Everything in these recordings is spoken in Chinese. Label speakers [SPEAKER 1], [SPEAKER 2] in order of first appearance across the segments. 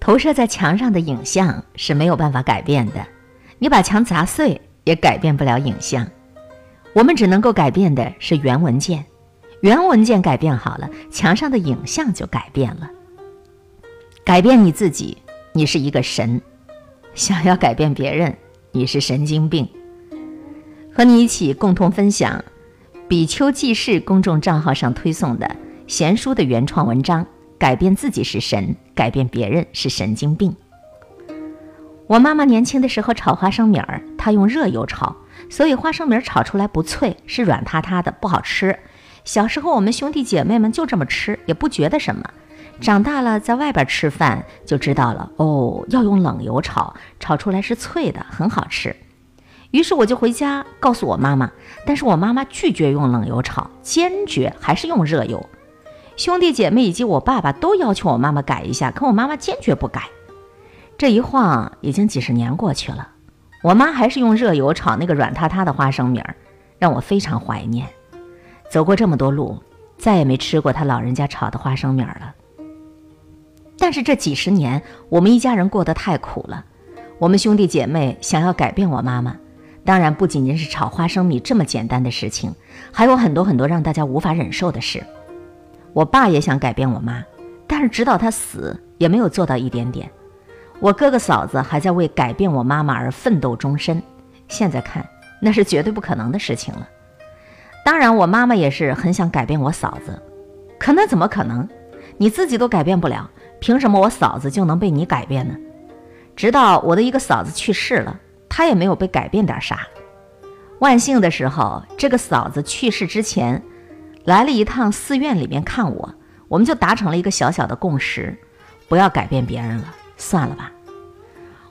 [SPEAKER 1] 投射在墙上的影像是没有办法改变的，你把墙砸碎也改变不了影像。我们只能够改变的是原文件，原文件改变好了，墙上的影像就改变了。改变你自己，你是一个神；想要改变别人，你是神经病。和你一起共同分享，比丘记事公众账号上推送的贤书的原创文章。改变自己是神，改变别人是神经病。我妈妈年轻的时候炒花生米儿，她用热油炒，所以花生米儿炒出来不脆，是软塌塌的，不好吃。小时候我们兄弟姐妹们就这么吃，也不觉得什么。长大了在外边吃饭就知道了，哦，要用冷油炒，炒出来是脆的，很好吃。于是我就回家告诉我妈妈，但是我妈妈拒绝用冷油炒，坚决还是用热油。兄弟姐妹以及我爸爸都要求我妈妈改一下，可我妈妈坚决不改。这一晃已经几十年过去了，我妈还是用热油炒那个软塌塌的花生米儿，让我非常怀念。走过这么多路，再也没吃过她老人家炒的花生米儿了。但是这几十年，我们一家人过得太苦了。我们兄弟姐妹想要改变我妈妈，当然不仅仅是炒花生米这么简单的事情，还有很多很多让大家无法忍受的事。我爸也想改变我妈，但是直到他死也没有做到一点点。我哥哥嫂子还在为改变我妈妈而奋斗终身，现在看那是绝对不可能的事情了。当然，我妈妈也是很想改变我嫂子，可那怎么可能？你自己都改变不了，凭什么我嫂子就能被你改变呢？直到我的一个嫂子去世了，她也没有被改变点啥。万幸的时候，这个嫂子去世之前。来了一趟寺院里面看我，我们就达成了一个小小的共识，不要改变别人了，算了吧。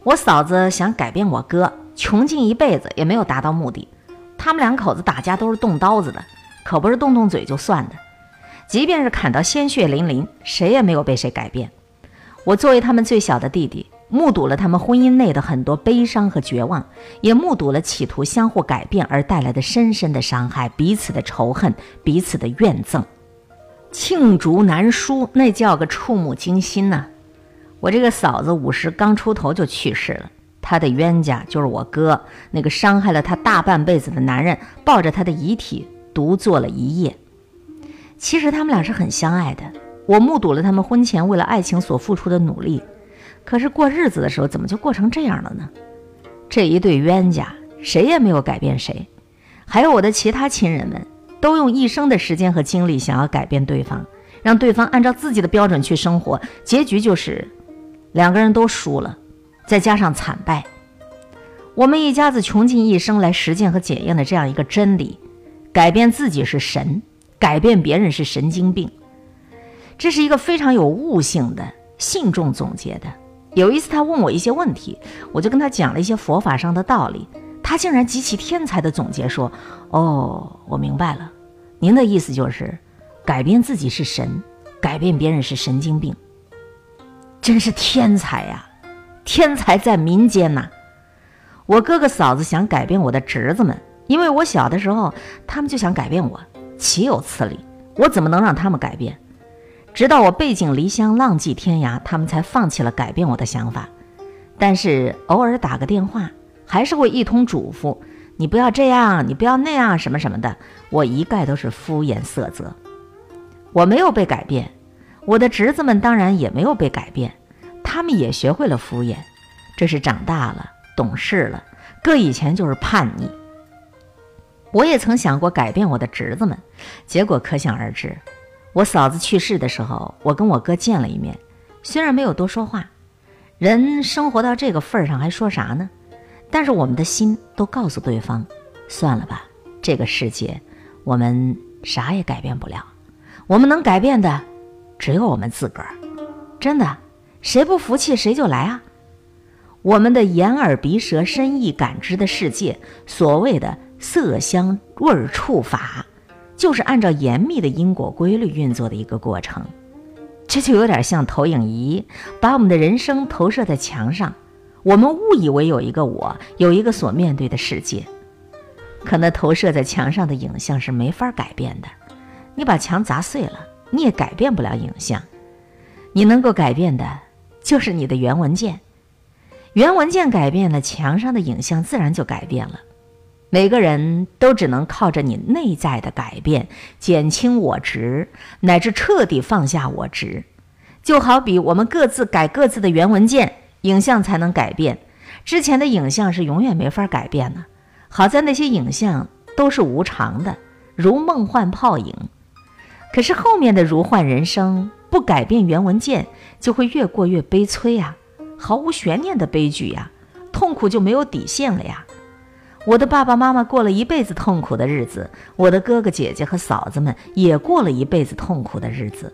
[SPEAKER 1] 我嫂子想改变我哥，穷尽一辈子也没有达到目的。他们两口子打架都是动刀子的，可不是动动嘴就算的。即便是砍到鲜血淋淋，谁也没有被谁改变。我作为他们最小的弟弟。目睹了他们婚姻内的很多悲伤和绝望，也目睹了企图相互改变而带来的深深的伤害，彼此的仇恨，彼此的怨憎，罄竹难书，那叫个触目惊心呐！我这个嫂子五十刚出头就去世了，她的冤家就是我哥，那个伤害了她大半辈子的男人，抱着她的遗体独坐了一夜。其实他们俩是很相爱的，我目睹了他们婚前为了爱情所付出的努力。可是过日子的时候，怎么就过成这样了呢？这一对冤家，谁也没有改变谁。还有我的其他亲人们，都用一生的时间和精力想要改变对方，让对方按照自己的标准去生活，结局就是两个人都输了，再加上惨败。我们一家子穷尽一生来实践和检验的这样一个真理：改变自己是神，改变别人是神经病。这是一个非常有悟性的信众总结的。有一次，他问我一些问题，我就跟他讲了一些佛法上的道理。他竟然极其天才的总结说：“哦，我明白了，您的意思就是，改变自己是神，改变别人是神经病。真是天才呀！天才在民间呐！我哥哥嫂子想改变我的侄子们，因为我小的时候，他们就想改变我，岂有此理！我怎么能让他们改变？”直到我背井离乡、浪迹天涯，他们才放弃了改变我的想法。但是偶尔打个电话，还是会一通嘱咐：“你不要这样，你不要那样，什么什么的。”我一概都是敷衍塞责。我没有被改变，我的侄子们当然也没有被改变，他们也学会了敷衍。这是长大了、懂事了，搁以前就是叛逆。我也曾想过改变我的侄子们，结果可想而知。我嫂子去世的时候，我跟我哥见了一面，虽然没有多说话，人生活到这个份儿上还说啥呢？但是我们的心都告诉对方，算了吧，这个世界我们啥也改变不了，我们能改变的只有我们自个儿。真的，谁不服气谁就来啊！我们的眼耳鼻舌身意感知的世界，所谓的色香味触法。就是按照严密的因果规律运作的一个过程，这就有点像投影仪，把我们的人生投射在墙上，我们误以为有一个我，有一个所面对的世界，可那投射在墙上的影像是没法改变的。你把墙砸碎了，你也改变不了影像。你能够改变的，就是你的原文件。原文件改变了，墙上的影像自然就改变了。每个人都只能靠着你内在的改变，减轻我执，乃至彻底放下我执。就好比我们各自改各自的原文件，影像才能改变。之前的影像是永远没法改变的。好在那些影像都是无常的，如梦幻泡影。可是后面的如幻人生，不改变原文件，就会越过越悲催呀，毫无悬念的悲剧呀，痛苦就没有底线了呀。我的爸爸妈妈过了一辈子痛苦的日子，我的哥哥姐姐和嫂子们也过了一辈子痛苦的日子，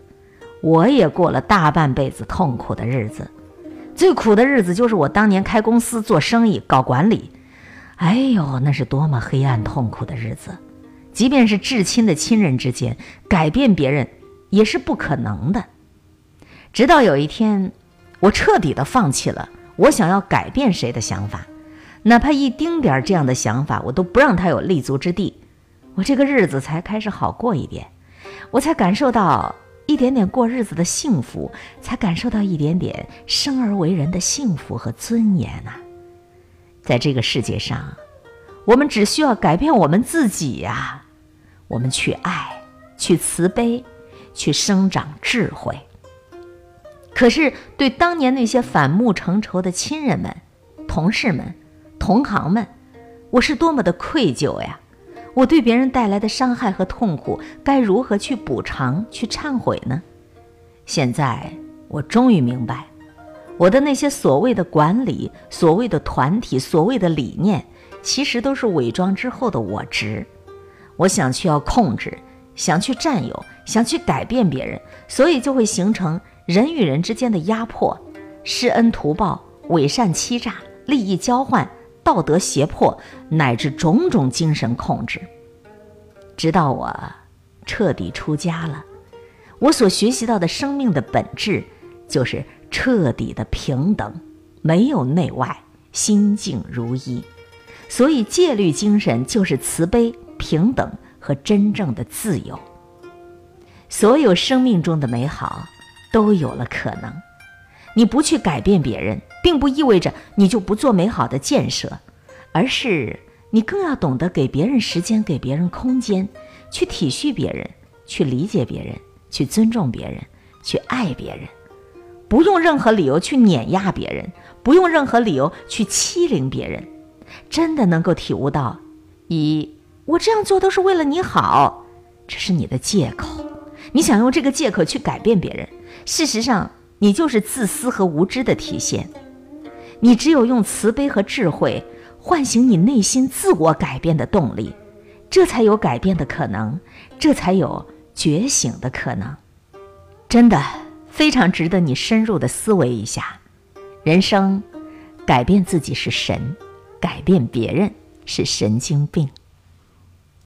[SPEAKER 1] 我也过了大半辈子痛苦的日子。最苦的日子就是我当年开公司做生意搞管理，哎呦，那是多么黑暗痛苦的日子！即便是至亲的亲人之间，改变别人也是不可能的。直到有一天，我彻底的放弃了我想要改变谁的想法。哪怕一丁点儿这样的想法，我都不让他有立足之地，我这个日子才开始好过一点，我才感受到一点点过日子的幸福，才感受到一点点生而为人的幸福和尊严呐。在这个世界上，我们只需要改变我们自己呀，我们去爱，去慈悲，去生长智慧。可是对当年那些反目成仇的亲人们、同事们。同行们，我是多么的愧疚呀！我对别人带来的伤害和痛苦，该如何去补偿、去忏悔呢？现在我终于明白，我的那些所谓的管理、所谓的团体、所谓的理念，其实都是伪装之后的我执。我想去要控制，想去占有，想去改变别人，所以就会形成人与人之间的压迫、施恩图报、伪善欺诈、利益交换。道德胁迫乃至种种精神控制，直到我彻底出家了，我所学习到的生命的本质就是彻底的平等，没有内外，心静如一。所以戒律精神就是慈悲、平等和真正的自由。所有生命中的美好都有了可能。你不去改变别人。并不意味着你就不做美好的建设，而是你更要懂得给别人时间，给别人空间，去体恤别人，去理解别人，去尊重别人，去爱别人，不用任何理由去碾压别人，不用任何理由去欺凌别人，真的能够体悟到，以我这样做都是为了你好，这是你的借口，你想用这个借口去改变别人，事实上你就是自私和无知的体现。你只有用慈悲和智慧唤醒你内心自我改变的动力，这才有改变的可能，这才有觉醒的可能。真的非常值得你深入的思维一下。人生，改变自己是神，改变别人是神经病。